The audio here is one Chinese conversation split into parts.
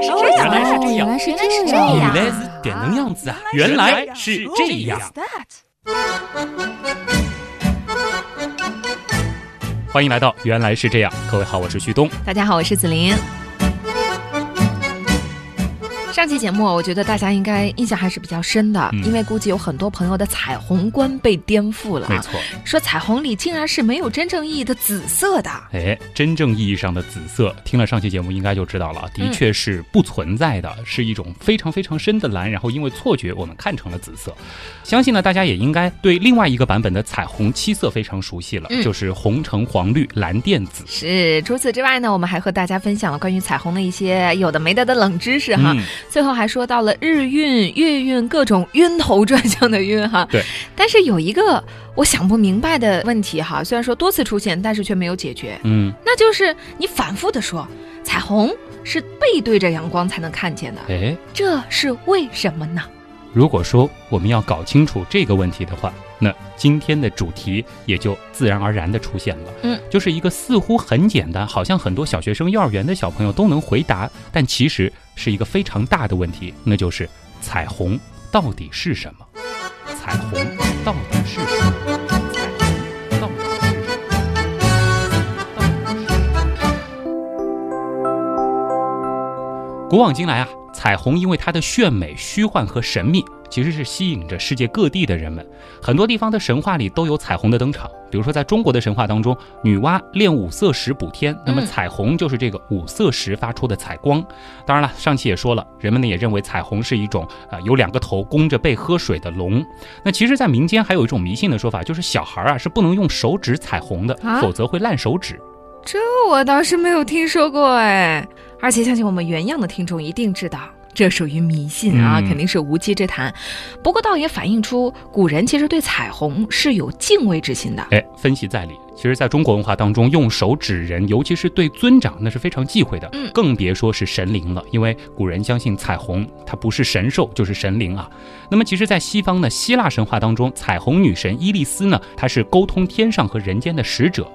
来是这样，原来是这样。原来是这样，原来是这样。子啊！原来是这样。欢迎来到原来是这样，各位好，我是旭东。大家好，我是子琳。上期节目，我觉得大家应该印象还是比较深的，嗯因为估计有很多朋友的彩虹观被颠覆了。没错，说彩虹里竟然是没有真正意义的紫色的。哎，真正意义上的紫色，听了上期节目应该就知道了，的确是不存在的，是一种非常非常深的蓝，然后因为错觉我们看成了紫色。相信呢，大家也应该对另外一个版本的彩虹七色非常熟悉了，嗯就是红橙黄绿蓝靛紫。是，除此之外呢，我们还和大家分享了关于彩虹的一些有的没的的冷知识哈。嗯，最后还说到了日晕、月晕各种晕头转向的晕哈。对。但是有一个我想不明白的问题哈，虽然说多次出现，但是却没有解决，嗯，那就是你反复的说彩虹是背对着阳光才能看见的，哎，这是为什么呢？如果说我们要搞清楚这个问题的话，那今天的主题也就自然而然的出现了。嗯，就是一个似乎很简单，好像很多小学生、幼儿园的小朋友都能回答，但其实是一个非常大的问题，那就是彩虹到底是什么？彩虹到底是什么？彩虹到底是什么？到底是什么？古往今来啊，彩虹因为它的炫美、虚幻和神秘，其实是吸引着世界各地的人们。很多地方的神话里都有彩虹的登场，比如说在中国的神话当中，女娲炼五色石补天，那么嗯彩虹就是这个五色石发出的彩光。当然了，上期也说了，人们呢也认为彩虹是一种啊、呃有两个头弓着背喝水的龙。那其实，在民间还有一种迷信的说法，就是小孩啊是不能用手指彩虹的，啊否则会烂手指。这我倒是没有听说过哎，而且相信我们原样的听众一定知道。这属于迷信啊，嗯肯定是无稽之谈。不过倒也反映出古人其实对彩虹是有敬畏之心的。哎，分析在理。其实，在中国文化当中，用手指人，尤其是对尊长，那是非常忌讳的。嗯更别说是神灵了，因为古人相信彩虹它不是神兽就是神灵啊。那么，其实，在西方呢，希腊神话当中，彩虹女神伊丽丝呢，她是沟通天上和人间的使者。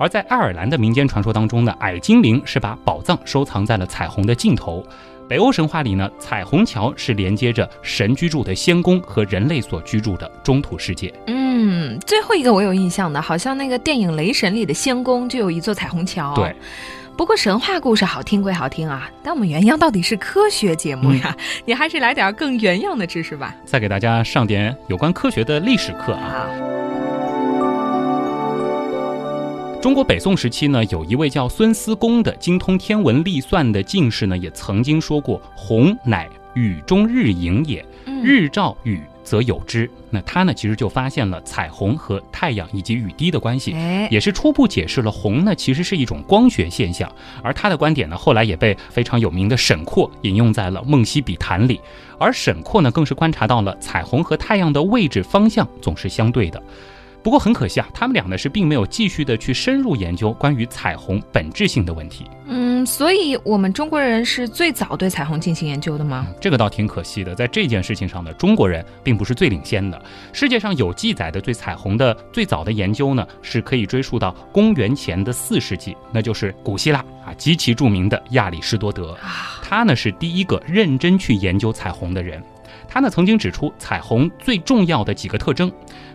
而在爱尔兰的民间传说当中呢，矮精灵是把宝藏收藏在了彩虹的尽头。北欧神话里呢，彩虹桥是连接着神居住的仙宫和人类所居住的中土世界。嗯，最后一个我有印象的，好像那个电影《雷神》里的仙宫就有一座彩虹桥。对。不过神话故事好听归好听啊，但我们原样到底是科学节目呀，你还是来点更原样的知识吧。再给大家上点有关科学的历史课啊。好，中国北宋时期呢，有一位叫孙思公的精通天文历算的进士呢，也曾经说过：“红乃雨中日影也，嗯日照雨则有之。”那他呢，其实就发现了彩虹和太阳以及雨滴的关系。哎，也是初步解释了红呢其实是一种光学现象，而他的观点呢后来也被非常有名的沈括引用在了《梦溪笔谈》里，而沈括呢更是观察到了彩虹和太阳的位置方向总是相对的。不过很可惜啊，他们俩呢是并没有继续的去深入研究关于彩虹本质性的问题。嗯，所以我们中国人是最早对彩虹进行研究的吗？这个倒挺可惜的，在这件事情上呢，中国人并不是最领先的。世界上有记载的对彩虹的最早的研究呢，是可以追溯到公元前的四世纪，那就是古希腊啊极其著名的亚里士多德。啊，他呢是第一个认真去研究彩虹的人。他呢曾经指出彩虹最重要的几个特征，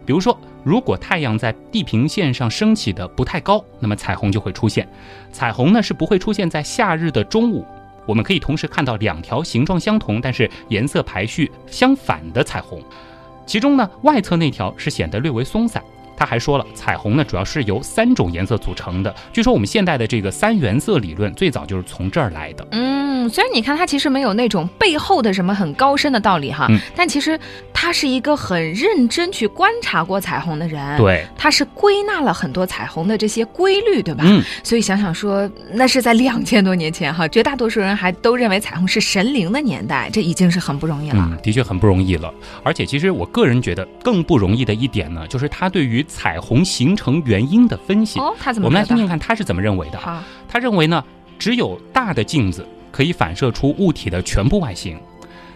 比如说，如果太阳在地平线上升起的不太高，那么彩虹就会出现。彩虹呢是不会出现在夏日的中午。我们可以同时看到两条形状相同，但是颜色排序相反的彩虹，其中呢外侧那条是显得略微松散。他还说了，彩虹呢主要是由三种颜色组成的。据说我们现代的这个三原色理论最早就是从这儿来的。嗯，虽然你看它其实没有那种背后的什么很高深的道理哈，嗯但其实他是一个很认真去观察过彩虹的人。。对，他是归纳了很多彩虹的这些规律，对吧？嗯，所以想想说，那是在两千多年前哈，绝大多数人还都认为彩虹是神灵的年代，这已经是很不容易了。嗯，的确很不容易了。而且，其实我个人觉得更不容易的一点呢，就是他对于彩虹形成原因的分析。哦，他怎么我们来听听看他是怎么认为的。啊，他认为呢，只有大的镜子可以反射出物体的全部外形。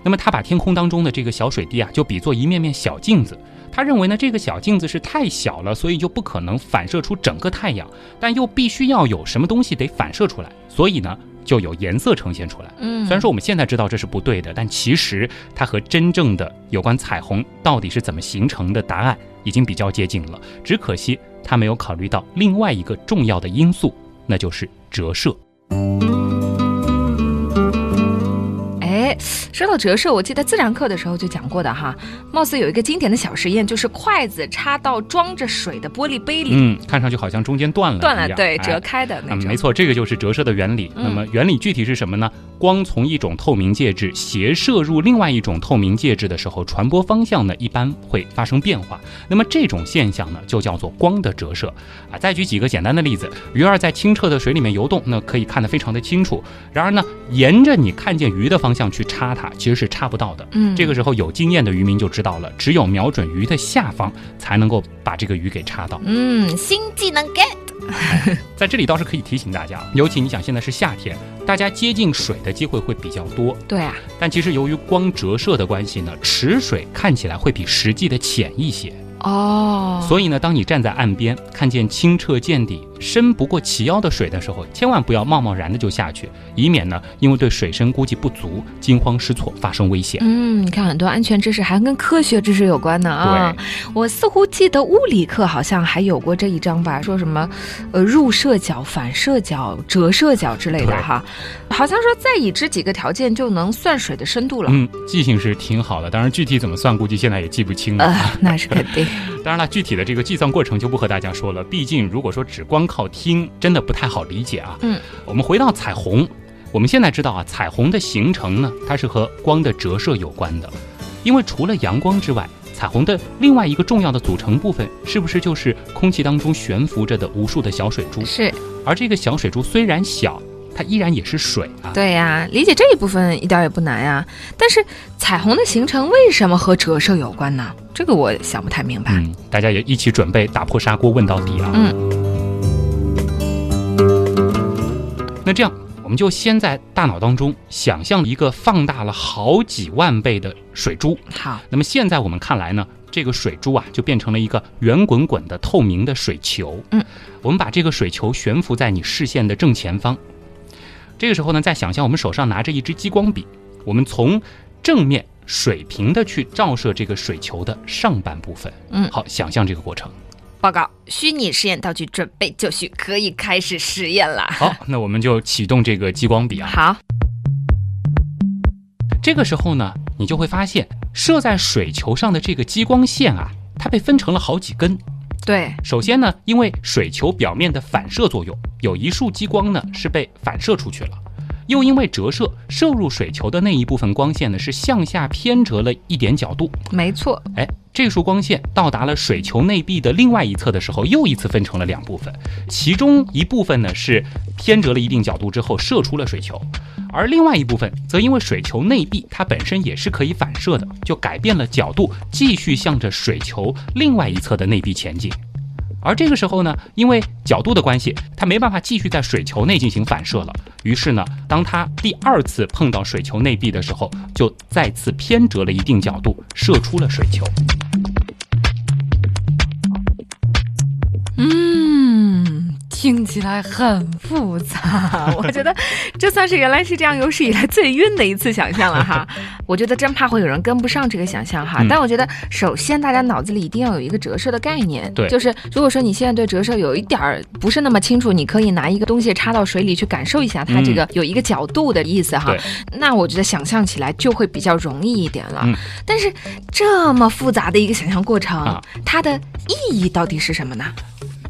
那么他把天空当中的这个小水滴啊，就比作一面面小镜子。他认为呢，这个小镜子是太小了，所以就不可能反射出整个太阳，但又必须要有什么东西得反射出来，所以呢，就有颜色呈现出来。嗯，虽然说我们现在知道这是不对的，但其实它和真正的有关彩虹到底是怎么形成的答案已经比较接近了。只可惜它没有考虑到另外一个重要的因素，那就是折射。说到折射，我记得自然课的时候就讲过的哈，貌似有一个经典的小实验，就是筷子插到装着水的玻璃杯里，嗯，看上去好像中间断了，断了，对，哎折开的那嗯，种。没错，这个就是折射的原理。嗯那么原理具体是什么呢？光从一种透明介质斜射入另外一种透明介质的时候，传播方向呢一般会发生变化。那么这种现象呢就叫做光的折射啊。再举几个简单的例子，鱼儿在清澈的水里面游动，那可以看得非常的清楚。然而呢，沿着你看见鱼的方向去插它，其实是插不到的。嗯，这个时候有经验的渔民就知道了，只有瞄准鱼的下方，才能够把这个鱼给插到。嗯，新技能 get。在这里倒是可以提醒大家，尤其你想现在是夏天，大家接近水的机会会比较多。对啊，但其实由于光折射的关系呢，池水看起来会比实际的浅一些。哦，所以呢，当你站在岸边看见清澈见底、深不过齐腰的水的时候，千万不要贸贸然的就下去，以免呢因为对水深估计不足，惊慌失措发生危险。嗯，你看很多安全知识还跟科学知识有关呢啊。我似乎记得物理课好像还有过这一章吧，说什么，呃，入射角、反射角、折射角之类的对哈。好像说再已知几个条件就能算水的深度了。嗯，记性是挺好的，当然具体怎么算，估计现在也记不清了。呃，那是肯定。当然了，具体的这个计算过程就不和大家说了，毕竟如果说只光靠听，真的不太好理解啊。嗯，我们回到彩虹，我们现在知道啊，彩虹的形成呢，它是和光的折射有关的，因为除了阳光之外，彩虹的另外一个重要的组成部分，是不是就是空气当中悬浮着的无数的小水珠？是而这个小水珠虽然小，它依然也是水啊。对呀、理解这一部分一点也不难呀。但是彩虹的形成为什么和折射有关呢？这个我想不太明白。嗯，大家也一起准备打破砂锅问到底啊。嗯。那这样，我们就先在大脑当中想象一个放大了好几万倍的水珠。好，那么现在我们看来呢，这个水珠啊就变成了一个圆滚滚的透明的水球。嗯，我们把这个水球悬浮在你视线的正前方。这个时候呢，再想象我们手上拿着一支激光笔，我们从正面水平的去照射这个水球的上半部分。嗯好，想象这个过程。报告，虚拟实验道具准备就绪，可以开始实验了。好，那我们就启动这个激光笔啊。好，这个时候呢，你就会发现射在水球上的这个激光线啊，它被分成了好几根。对，首先呢，因为水球表面的反射作用，有一束激光呢是被反射出去了，又因为折射，射入水球的那一部分光线呢是向下偏折了一点角度。没错。哎，这束光线到达了水球内壁的另外一侧的时候，又一次分成了两部分，其中一部分呢是偏折了一定角度之后射出了水球，而另外一部分则因为水球内壁它本身也是可以反射的，就改变了角度，继续向着水球另外一侧的内壁前进。而这个时候呢，因为角度的关系，它没办法继续在水球内进行反射了。于是呢，当它第二次碰到水球内壁的时候，就再次偏折了一定角度，射出了水球。嗯，听起来很复杂。我觉得这算是原来是这样有史以来最晕的一次想象了哈。我觉得真怕会有人跟不上这个想象哈。嗯但我觉得首先大家脑子里一定要有一个折射的概念，对就是如果说你现在对折射有一点儿不是那么清楚，你可以拿一个东西插到水里去感受一下它这个有一个角度的意思哈。对那我觉得想象起来就会比较容易一点了。嗯但是这么复杂的一个想象过程，啊它的意义到底是什么呢？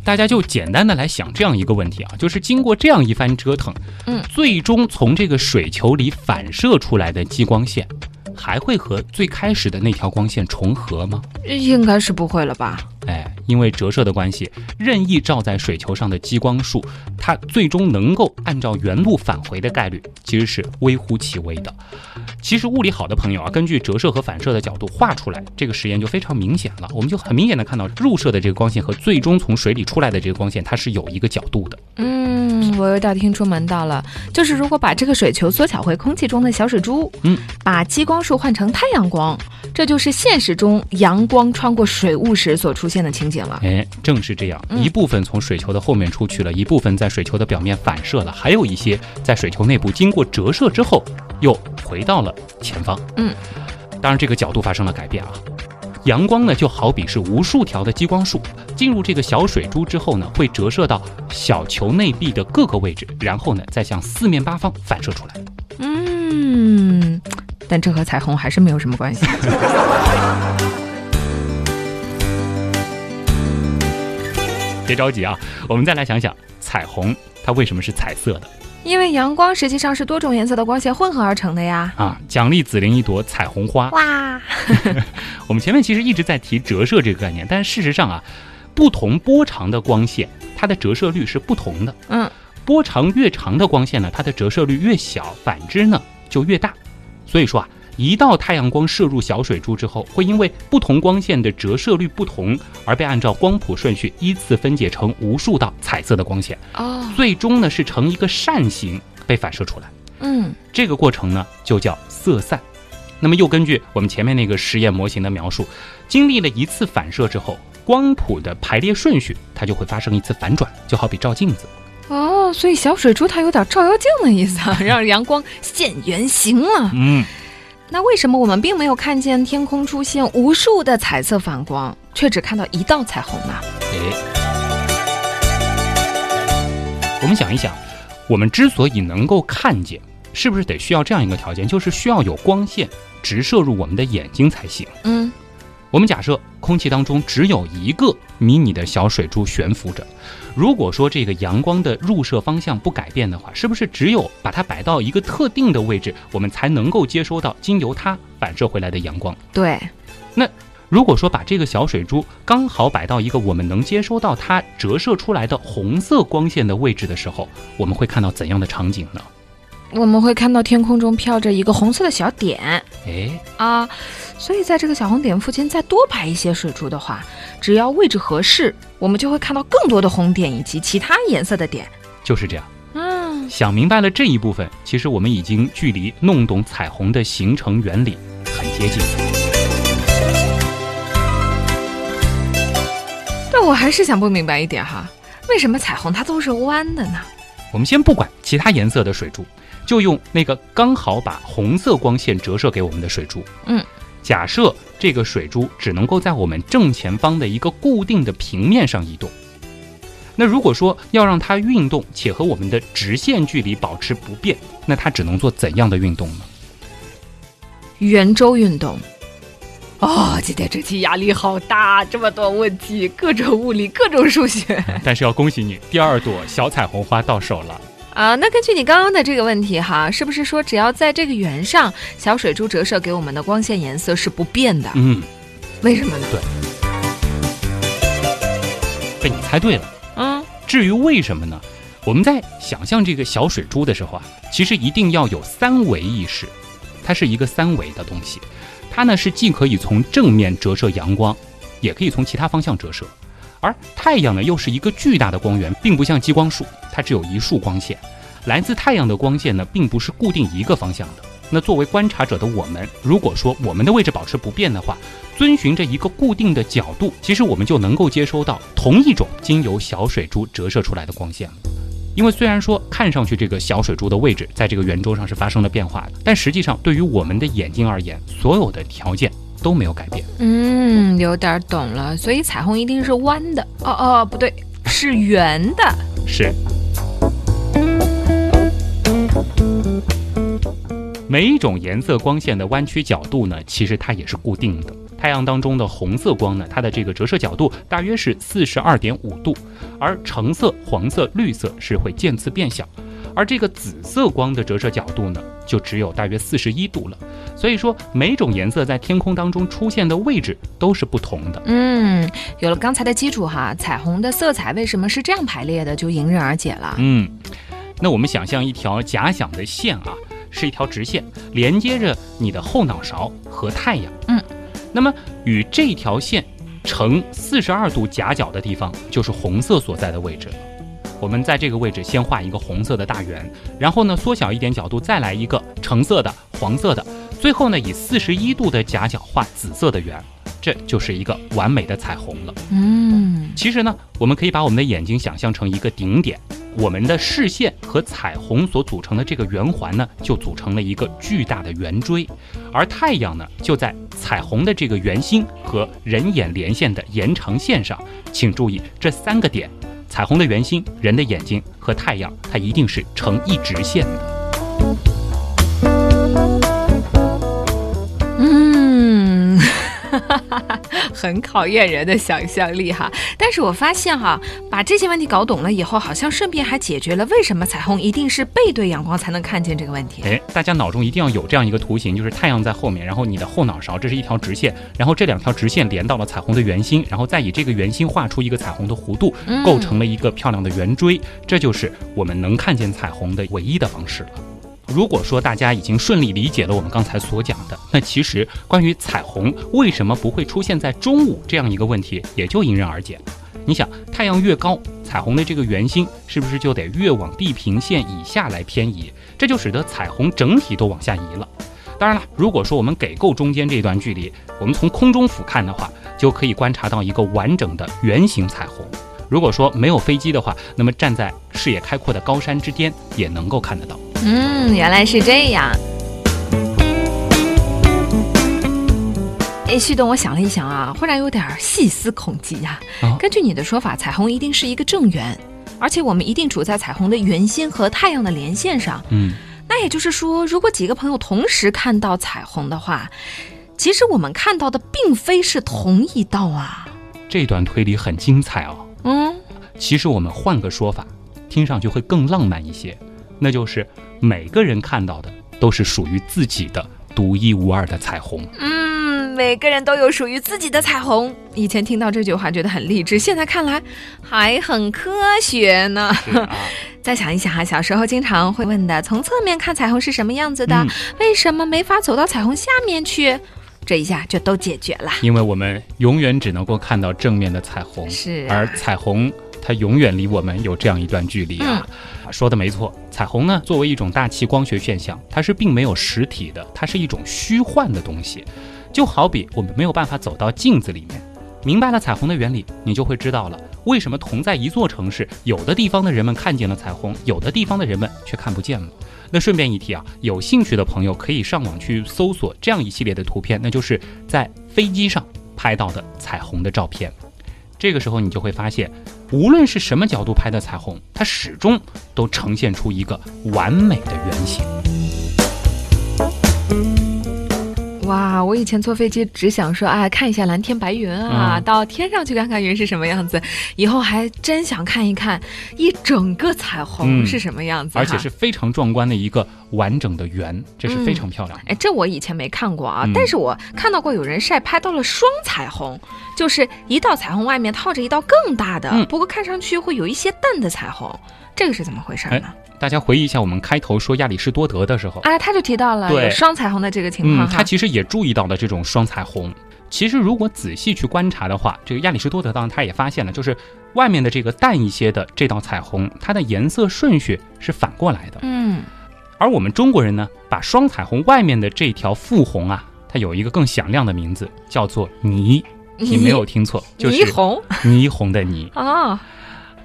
大家就简单的来想这样一个问题啊，就是经过这样一番折腾，嗯，最终从这个水球里反射出来的激光线，还会和最开始的那条光线重合吗？应该是不会了吧？哎，因为折射的关系，任意照在水球上的激光束，它最终能够按照原路返回的概率其实是微乎其微的。其实物理好的朋友啊，根据折射和反射的角度画出来，这个实验就非常明显了。我们就很明显的看到入射的这个光线和最终从水里出来的这个光线，它是有一个角度的。嗯，我有点听出门道了。就是如果把这个水球缩小回空气中的小水珠，嗯，把激光束换成太阳光，这就是现实中阳光穿过水雾时所出现的情景了。哎，正是这样，一部分从水球的后面出去了，一部分在水球的表面反射了，还有一些在水球内部经过折射之后又回到了前方。嗯，当然这个角度发生了改变啊。阳光呢，就好比是无数条的激光束，进入这个小水珠之后呢，会折射到小球内壁的各个位置，然后呢，再向四面八方反射出来。嗯，但这和彩虹还是没有什么关系。别着急啊，我们再来想想，彩虹它为什么是彩色的？因为阳光实际上是多种颜色的光线混合而成的呀！啊，奖励紫菱一朵彩虹花！哇，我们前面其实一直在提折射这个概念，但事实上啊，不同波长的光线，它的折射率是不同的。嗯，波长越长的光线呢，它的折射率越小，反之呢就越大。所以说啊。一道太阳光射入小水珠之后，会因为不同光线的折射率不同，而被按照光谱顺序依次分解成无数道彩色的光线。哦，最终呢是呈一个扇形被反射出来。嗯，这个过程呢就叫色散。那么又根据我们前面那个实验模型的描述，经历了一次反射之后，光谱的排列顺序它就会发生一次反转，就好比照镜子。哦，所以小水珠它有点照妖镜的意思，啊，让阳光现原形了。嗯。那为什么我们并没有看见天空出现无数的彩色反光，却只看到一道彩虹呢？诶，我们想一想，我们之所以能够看见，是不是得需要这样一个条件，就是需要有光线直射入我们的眼睛才行？嗯。我们假设空气当中只有一个迷你的小水珠悬浮着，如果说这个阳光的入射方向不改变的话，是不是只有把它摆到一个特定的位置，我们才能够接收到经由它反射回来的阳光？对。那如果说把这个小水珠刚好摆到一个我们能接收到它折射出来的红色光线的位置的时候，我们会看到怎样的场景呢？我们会看到天空中飘着一个红色的小点，哎啊，所以在这个小红点附近再多排一些水珠的话，只要位置合适，我们就会看到更多的红点以及其他颜色的点。就是这样，嗯，想明白了这一部分，其实我们已经距离弄懂彩虹的形成原理很接近。但我还是想不明白一点哈，为什么彩虹它都是弯的呢？我们先不管其他颜色的水珠。就用那个刚好把红色光线折射给我们的水珠。嗯，假设这个水珠只能够在我们正前方的一个固定的平面上移动。那如果说要让它运动且和我们的直线距离保持不变，那它只能做怎样的运动呢？圆周运动。哦，今天这期压力好大，这么多问题，各种物理，各种数学。但是要恭喜你，第二朵小彩虹花到手了。啊，那根据你刚刚的这个问题哈，是不是说只要在这个圆上，小水珠折射给我们的光线颜色是不变的？嗯，为什么呢？对，被你猜对了。嗯，至于为什么呢？我们在想象这个小水珠的时候啊，其实一定要有三维意识，它是一个三维的东西，它呢是既可以从正面折射阳光，也可以从其他方向折射。而太阳呢，又是一个巨大的光源，并不像激光束，它只有一束光线。来自太阳的光线呢，并不是固定一个方向的。那作为观察者的我们，如果说我们的位置保持不变的话，遵循着一个固定的角度，其实我们就能够接收到同一种经由小水珠折射出来的光线了。因为虽然说看上去这个小水珠的位置在这个圆周上是发生了变化的，但实际上对于我们的眼睛而言，所有的条件。都没有改变。嗯，有点懂了。所以彩虹一定是弯的。哦哦，不对，是圆的。是。每一种颜色光线的弯曲角度呢，其实它也是固定的。太阳当中的红色光呢，它的这个折射角度大约是四十二点五度，而橙色、黄色、绿色是会渐次变小。而这个紫色光的折射角度呢，就只有大约四十一度了。所以说，每种颜色在天空当中出现的位置都是不同的。嗯，有了刚才的基础哈，彩虹的色彩为什么是这样排列的，就迎刃而解了。嗯，那我们想象一条假想的线啊，是一条直线，连接着你的后脑勺和太阳。嗯，那么与这条线呈四十二度夹角的地方，就是红色所在的位置了。我们在这个位置先画一个红色的大圆，然后呢缩小一点角度，再来一个橙色的、黄色的，最后呢，以四十一度的夹角画紫色的圆，这就是一个完美的彩虹了。嗯，其实呢，我们可以把我们的眼睛想象成一个顶点。我们的视线和彩虹所组成的这个圆环呢，就组成了一个巨大的圆锥，而太阳呢，就在彩虹的这个圆心和人眼连线的延长线上。请注意这三个点：彩虹的圆心、人的眼睛和太阳，它一定是成一直线的。嗯，哈哈哈哈很考验人的想象力哈，但是我发现哈，把这些问题搞懂了以后，好像顺便还解决了为什么彩虹一定是背对阳光才能看见这个问题。哎，大家脑中一定要有这样一个图形，就是太阳在后面，然后你的后脑勺这是一条直线，然后这两条直线连到了彩虹的圆心，然后再以这个圆心画出一个彩虹的弧度，构成了一个漂亮的圆锥，这就是我们能看见彩虹的唯一的方式了。如果说大家已经顺利理解了我们刚才所讲的，那其实关于彩虹为什么不会出现在中午这样一个问题，也就迎刃而解。你想，太阳越高，彩虹的这个圆心是不是就得越往地平线以下来偏移？这就使得彩虹整体都往下移了。当然了，如果说我们给够中间这段距离，我们从空中俯瞰的话，就可以观察到一个完整的圆形彩虹。如果说没有飞机的话，那么站在视野开阔的高山之巅，也能够看得到。嗯，原来是这样。哎，旭东，我想了一想啊，忽然有点细思恐极呀。根据你的说法，彩虹一定是一个正圆，而且我们一定处在彩虹的圆心和太阳的连线上。嗯，那也就是说，如果几个朋友同时看到彩虹的话，其实我们看到的并非是同一道啊。这段推理很精彩哦。嗯，其实我们换个说法，听上去会更浪漫一些，那就是。每个人看到的都是属于自己的独一无二的彩虹。嗯，每个人都有属于自己的彩虹。以前听到这句话觉得很励志，现在看来还很科学呢。再想一想哈，小时候经常会问的，从侧面看彩虹是什么样子的？为什么没法走到彩虹下面去？这一下就都解决了。因为我们永远只能够看到正面的彩虹，是而彩虹。它永远离我们有这样一段距离啊！说的没错，彩虹呢作为一种大气光学现象，它是并没有实体的，它是一种虚幻的东西。就好比我们没有办法走到镜子里面，明白了彩虹的原理，你就会知道了为什么同在一座城市，有的地方的人们看见了彩虹，有的地方的人们却看不见了。那顺便一提啊，有兴趣的朋友可以上网去搜索这样一系列的图片，那就是在飞机上拍到的彩虹的照片。这个时候你就会发现。无论是什么角度拍的彩虹，它始终都呈现出一个完美的圆形。哇，我以前坐飞机只想说，哎，看一下蓝天白云啊，到天上去看看云是什么样子。以后还真想看一看一整个彩虹是什么样子，而且是非常壮观的一个完整的圆，这是非常漂亮。哎，这我以前没看过啊，但是我看到过有人晒拍到了双彩虹，就是一道彩虹外面套着一道更大的，不过看上去会有一些淡的彩虹，这个是怎么回事呢？大家回忆一下，我们开头说亚里士多德的时候，啊，他就提到了有双彩虹的这个情况。他其实也注意到了这种双彩虹。其实如果仔细去观察的话，这个亚里士多德当然他也发现了，就是外面的这个淡一些的这道彩虹，它的颜色顺序是反过来的。嗯。而我们中国人呢，把双彩虹外面的这条复红啊，它有一个更响亮的名字，叫做霓。你没有听错，就是霓虹，霓虹的霓啊。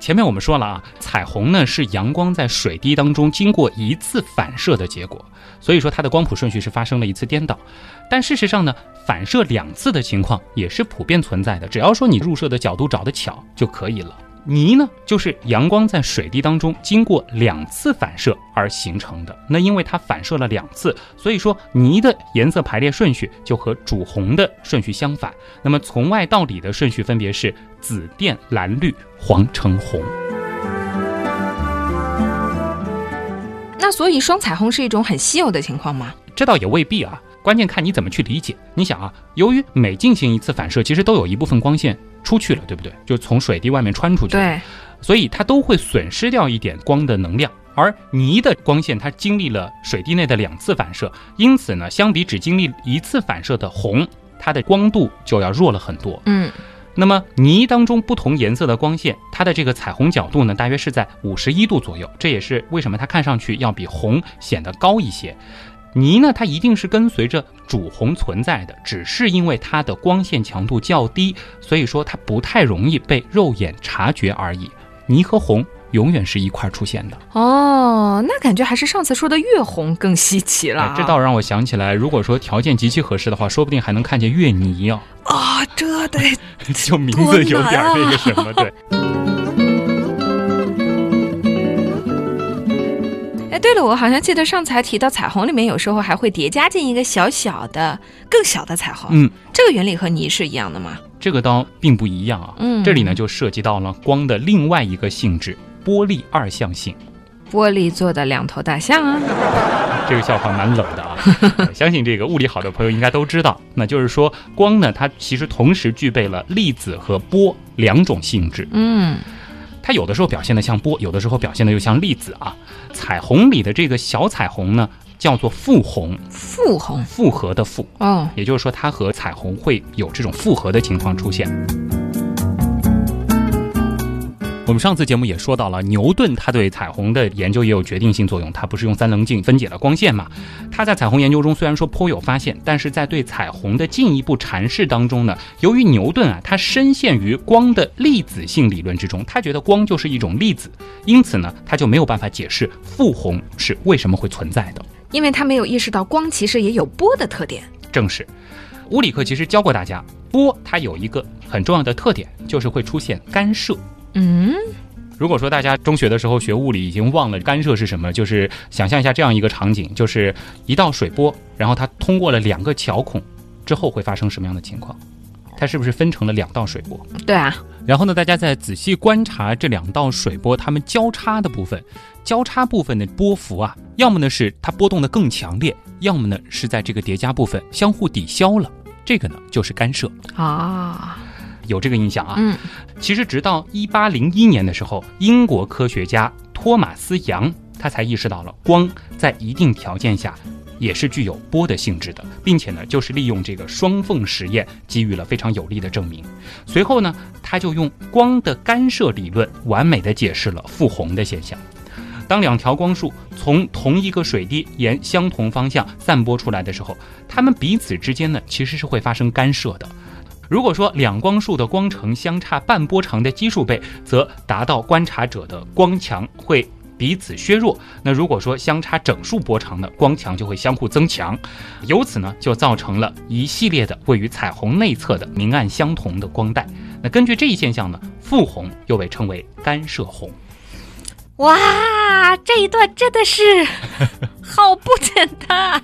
前面我们说了啊，彩虹呢是阳光在水滴当中经过一次反射的结果，所以说它的光谱顺序是发生了一次颠倒。但事实上呢，反射两次的情况也是普遍存在的，只要说你入射的角度找得巧就可以了。霓呢，就是阳光在水滴当中经过两次反射而形成的。那因为它反射了两次，所以说霓的颜色排列顺序就和主红的顺序相反。那么从外到里的顺序分别是紫靛蓝绿黄橙红。那所以双彩虹是一种很稀有的情况吗？这倒也未必啊，关键看你怎么去理解。你想啊，由于每进行一次反射，其实都有一部分光线。出去了，对不对？就从水滴外面穿出去。对，所以它都会损失掉一点光的能量。而泥的光线，它经历了水滴内的两次反射，因此呢，相比只经历一次反射的红，它的光度就要弱了很多。嗯，那么泥当中不同颜色的光线，它的这个彩虹角度呢，大约是在五十一度左右。这也是为什么它看上去要比红显得高一些。泥呢，它一定是跟随着主红存在的，只是因为它的光线强度较低，所以说它不太容易被肉眼察觉而已。泥和红永远是一块出现的。哦，那感觉还是上次说的月红更稀奇了。这倒让我想起来，如果说条件极其合适的话，说不定还能看见月泥哦。啊，这得 就名字有点那个什么，对。对了，我好像记得上次还提到彩虹里面有时候还会叠加进一个小小的、更小的彩虹。嗯，这个原理和泥是一样的吗？这个倒并不一样啊。嗯，这里呢就涉及到了光的另外一个性质——玻璃二象性。玻璃做的两头大象啊！这个笑话蛮冷的啊。相信这个物理好的朋友应该都知道，那就是说光呢，它其实同时具备了粒子和波两种性质。嗯。它有的时候表现的像波，有的时候表现的又像粒子啊。彩虹里的这个小彩虹呢，叫做复红。复红，复合的复。哦，也就是说，它和彩虹会有这种复合的情况出现。我们上次节目也说到了，牛顿他对彩虹的研究也有决定性作用。他不是用三棱镜分解了光线嘛？他在彩虹研究中虽然说颇有发现，但是在对彩虹的进一步阐释当中呢，由于牛顿啊，他深陷于光的粒子性理论之中，他觉得光就是一种粒子，因此呢，他就没有办法解释复红是为什么会存在的。因为他没有意识到光其实也有波的特点。正是，物理课其实教过大家，波它有一个很重要的特点，就是会出现干涉。嗯，如果说大家中学的时候学物理已经忘了干涉是什么，就是想象一下这样一个场景，就是一道水波，然后它通过了两个桥孔之后会发生什么样的情况？它是不是分成了两道水波？对啊。然后呢，大家再仔细观察这两道水波它们交叉的部分，交叉部分的波幅啊，要么呢是它波动的更强烈，要么呢是在这个叠加部分相互抵消了，这个呢就是干涉啊。有这个印象啊，嗯，其实直到一八零一年的时候，英国科学家托马斯杨他才意识到了光在一定条件下也是具有波的性质的，并且呢，就是利用这个双缝实验给予了非常有力的证明。随后呢，他就用光的干涉理论完美的解释了复红的现象。当两条光束从同一个水滴沿相同方向散播出来的时候，它们彼此之间呢其实是会发生干涉的。如果说两光束的光程相差半波长的基数倍，则达到观察者的光强会彼此削弱；那如果说相差整数波长的光强就会相互增强，由此呢就造成了一系列的位于彩虹内侧的明暗相同的光带。那根据这一现象呢，复红又被称为干涉红。哇，这一段真的是好不简单。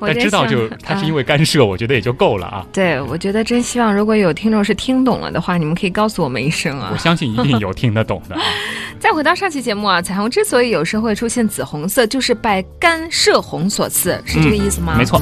但知道就他是因为干涉，我觉得也就够了啊。对，我觉得真希望如果有听众是听懂了的话，你们可以告诉我们一声啊。我相信一定有听得懂的。再回到上期节目啊，彩虹之所以有时会出现紫红色，就是拜干涉红所赐，是这个意思吗？没错。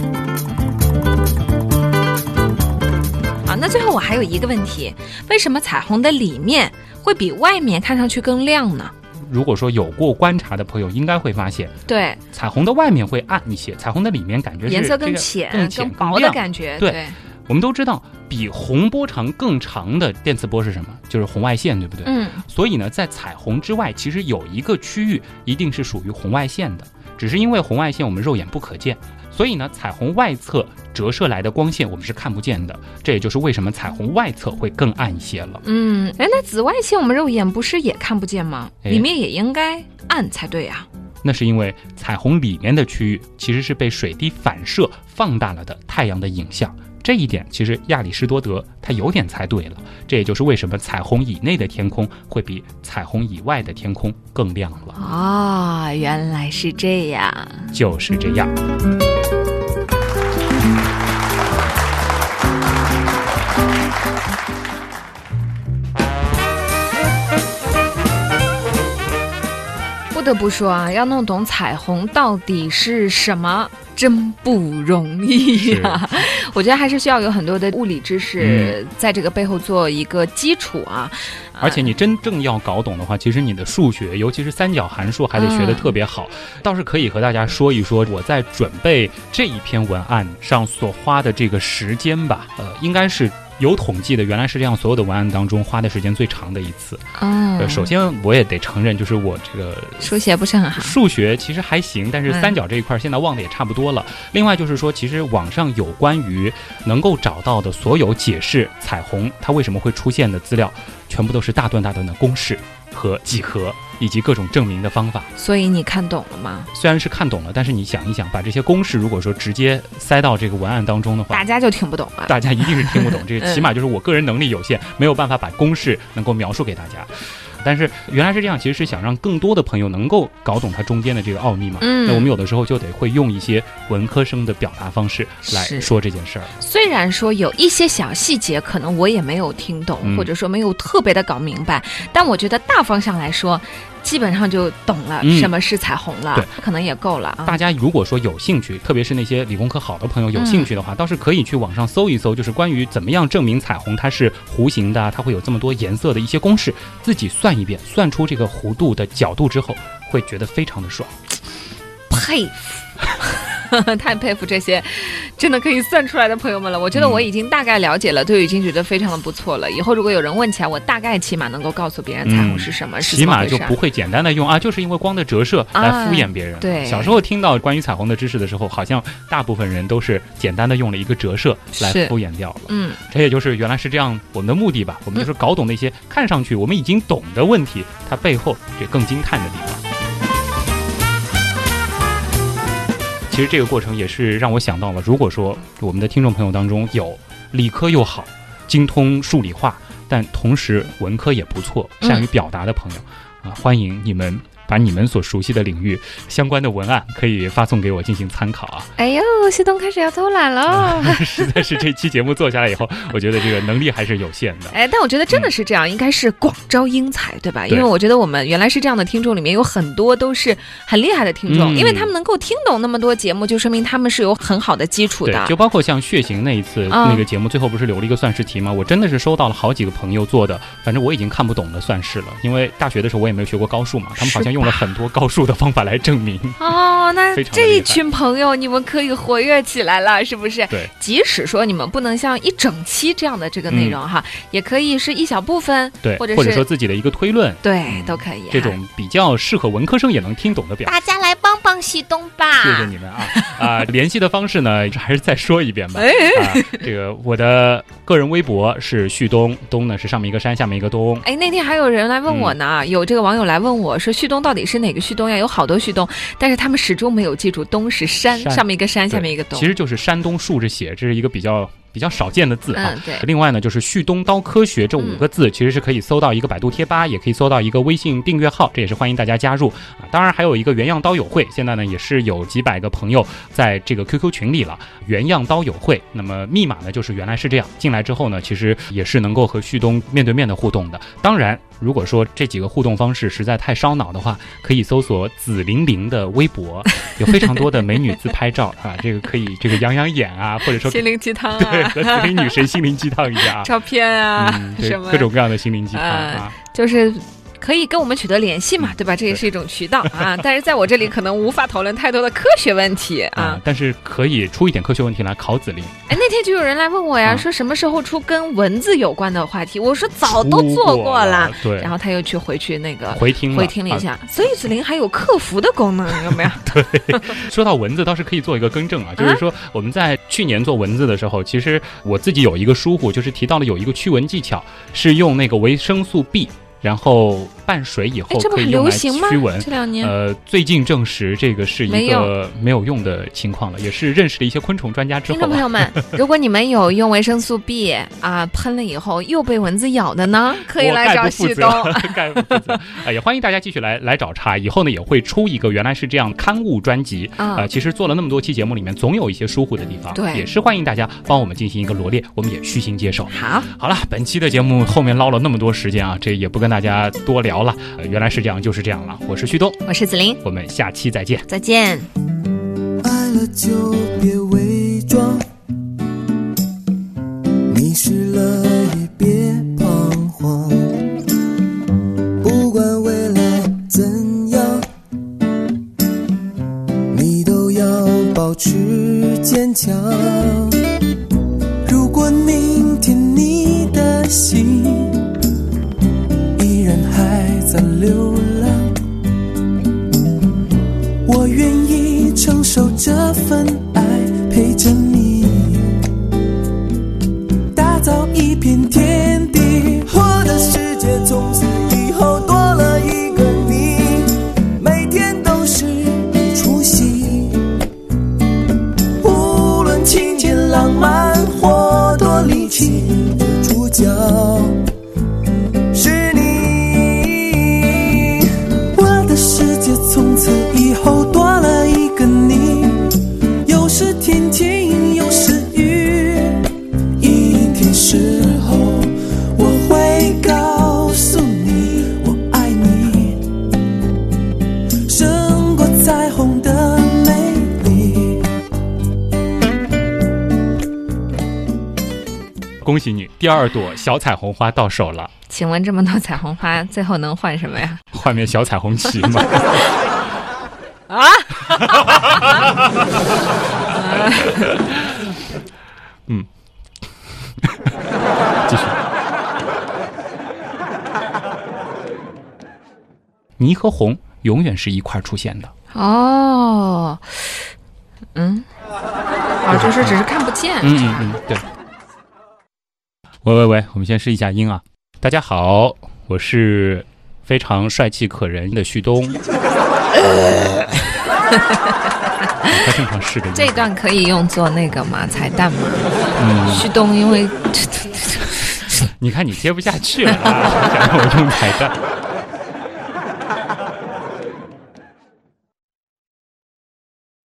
好，那最后我还有一个问题，为什么彩虹的里面会比外面看上去更亮呢？如果说有过观察的朋友，应该会发现，对彩虹的外面会暗一些，彩虹的里面感觉颜色更浅、更浅、薄的感觉。对，我们都知道，比红波长更长的电磁波是什么？就是红外线，对不对？嗯。所以呢，在彩虹之外，其实有一个区域一定是属于红外线的，只是因为红外线我们肉眼不可见。所以呢，彩虹外侧折射来的光线我们是看不见的，这也就是为什么彩虹外侧会更暗一些了。嗯，哎，那紫外线我们肉眼不是也看不见吗？里面也应该暗才对啊。那是因为彩虹里面的区域其实是被水滴反射放大了的太阳的影像。这一点其实亚里士多德他有点猜对了，这也就是为什么彩虹以内的天空会比彩虹以外的天空更亮了。啊，原来是这样，就是这样。不得不说啊，要弄懂彩虹到底是什么。真不容易呀！我觉得还是需要有很多的物理知识在这个背后做一个基础啊。而且你真正要搞懂的话，其实你的数学，尤其是三角函数，还得学得特别好。倒是可以和大家说一说我在准备这一篇文案上所花的这个时间吧。呃，应该是有统计的，原来是这样，所有的文案当中花的时间最长的一次。哦，首先我也得承认，就是我这个书写不是很好，数学其实还行，但是三角这一块现在忘的也差不多了。另外就是说，其实网上有关于能够找到的所有解释彩虹它为什么会出现的资料，全部都是大段大段的公式。和几何以及各种证明的方法，所以你看懂了吗？虽然是看懂了，但是你想一想，把这些公式如果说直接塞到这个文案当中的话，大家就听不懂了。大家一定是听不懂，这个 起码就是我个人能力有限，没有办法把公式能够描述给大家。但是原来是这样，其实是想让更多的朋友能够搞懂它中间的这个奥秘嘛。嗯，那我们有的时候就得会用一些文科生的表达方式来说这件事儿。虽然说有一些小细节可能我也没有听懂，或者说没有特别的搞明白，但我觉得大方向来说。基本上就懂了什么是彩虹了，对，可能也够了啊。大家如果说有兴趣，特别是那些理工科好的朋友有兴趣的话，倒是可以去网上搜一搜，就是关于怎么样证明彩虹它是弧形的，它会有这么多颜色的一些公式，自己算一遍，算出这个弧度的角度之后，会觉得非常的爽，佩服。太佩服这些真的可以算出来的朋友们了。我觉得我已经大概了解了，都已经觉得非常的不错了。以后如果有人问起来，我大概起码能够告诉别人彩虹是什么，起码就不会简单的用啊，就是因为光的折射来敷衍别人。对，小时候听到关于彩虹的知识的时候，好像大部分人都是简单的用了一个折射来敷衍掉了。嗯，这也就是原来是这样我们的目的吧。我们就是搞懂那些看上去我们已经懂的问题，它背后这更惊叹的地方。其实这个过程也是让我想到了，如果说我们的听众朋友当中有理科又好、精通数理化，但同时文科也不错、善于表达的朋友，啊，欢迎你们。把你们所熟悉的领域相关的文案可以发送给我进行参考啊！哎呦，旭东开始要偷懒了，实在是这期节目做下来以后，我觉得这个能力还是有限的。哎，但我觉得真的是这样，应该是广招英才，对吧？因为我觉得我们原来是这样的听众里面有很多都是很厉害的听众，因为他们能够听懂那么多节目，就说明他们是有很好的基础的。就包括像血型那一次那个节目，最后不是留了一个算式题吗？我真的是收到了好几个朋友做的，反正我已经看不懂的算式了，因为大学的时候我也没有学过高数嘛，他们好像用了很多高数。的方法来证明 哦，那这一群朋友你们可以活跃起来了，是不是？对，即使说你们不能像一整期这样的这个内容哈，也可以是一小部分，对，或者或者说自己的一个推论，对，都可以。这种比较适合文科生也能听懂的表，大家来帮帮旭东吧！谢谢你们啊 啊！联系的方式呢，还是再说一遍吧。啊，这个我的个人微博是旭东，东呢是上面一个山，下面一个东。哎，那天还有人来问我呢，有这个网友来问我说，旭东到底是哪个旭东呀？有好多旭东，但是他们始终没有记住“东”是山，上面一个山，下面一个东，其实就是山东竖着写，这是一个比较。比较少见的字啊，对。另外呢，就是“旭东刀科学”这五个字，其实是可以搜到一个百度贴吧，也可以搜到一个微信订阅号，这也是欢迎大家加入啊。当然还有一个原样刀友会，现在呢也是有几百个朋友在这个 QQ 群里了。原样刀友会，那么密码呢就是原来是这样，进来之后呢，其实也是能够和旭东面对面的互动的。当然，如果说这几个互动方式实在太烧脑的话，可以搜索紫玲玲的微博，有非常多的美女自拍照啊，这个可以这个 养养眼啊，或者说 心灵鸡汤啊。和紫菱女神心灵鸡汤一下，照片啊，什么各种各样的心灵鸡汤啊，就是。可以跟我们取得联系嘛，对吧？这也是一种渠道啊。但是在我这里可能无法讨论太多的科学问题啊。但是可以出一点科学问题来考子林。哎，那天就有人来问我呀，说什么时候出跟蚊子有关的话题？我说早都做过了。对。然后他又去回去那个回听回听了一下。所以子林还有客服的功能，有没有？对。说到蚊子，倒是可以做一个更正啊，就是说我们在去年做蚊子的时候，其实我自己有一个疏忽，就是提到了有一个驱蚊技巧，是用那个维生素 B。然后拌水以后可以用来驱蚊。这两年，呃，最近证实这个是一个没有用的情况了，也是认识了一些昆虫专家之后。听众朋友们，如果你们有用维生素 B 啊喷了以后又被蚊子咬的呢，可以来找旭东。概不负责。啊，也欢迎大家继续来来找茬。以后呢也会出一个原来是这样刊物专辑啊。其实做了那么多期节目里面，总有一些疏忽的地方。对，也是欢迎大家帮我们进行一个罗列，我们也虚心接受。好，好了，本期的节目后面捞了那么多时间啊，这也不跟。大家多聊了，原来是这样，就是这样了。我是旭东，我是子林，我们下期再见，再见。爱了就别伪装，迷失了也别彷徨，不管未来怎样，你都要保持坚强。如果明天你的。心在流浪。我愿意承受这份爱，陪着恭喜你，第二朵小彩虹花到手了，请问这么多彩虹花，最后能换什么呀？换面小彩虹旗吗？啊！嗯，继续。泥和红永远是一块儿出现的。哦，嗯，啊，就是只是看不见。嗯嗯嗯，对。喂喂喂，我们先试一下音啊！大家好，我是非常帅气可人的旭东。他正常试个音。这段可以用作那个嘛？彩蛋吗？嗯，旭东因为 你看你接不下去了啊，想让我用彩蛋。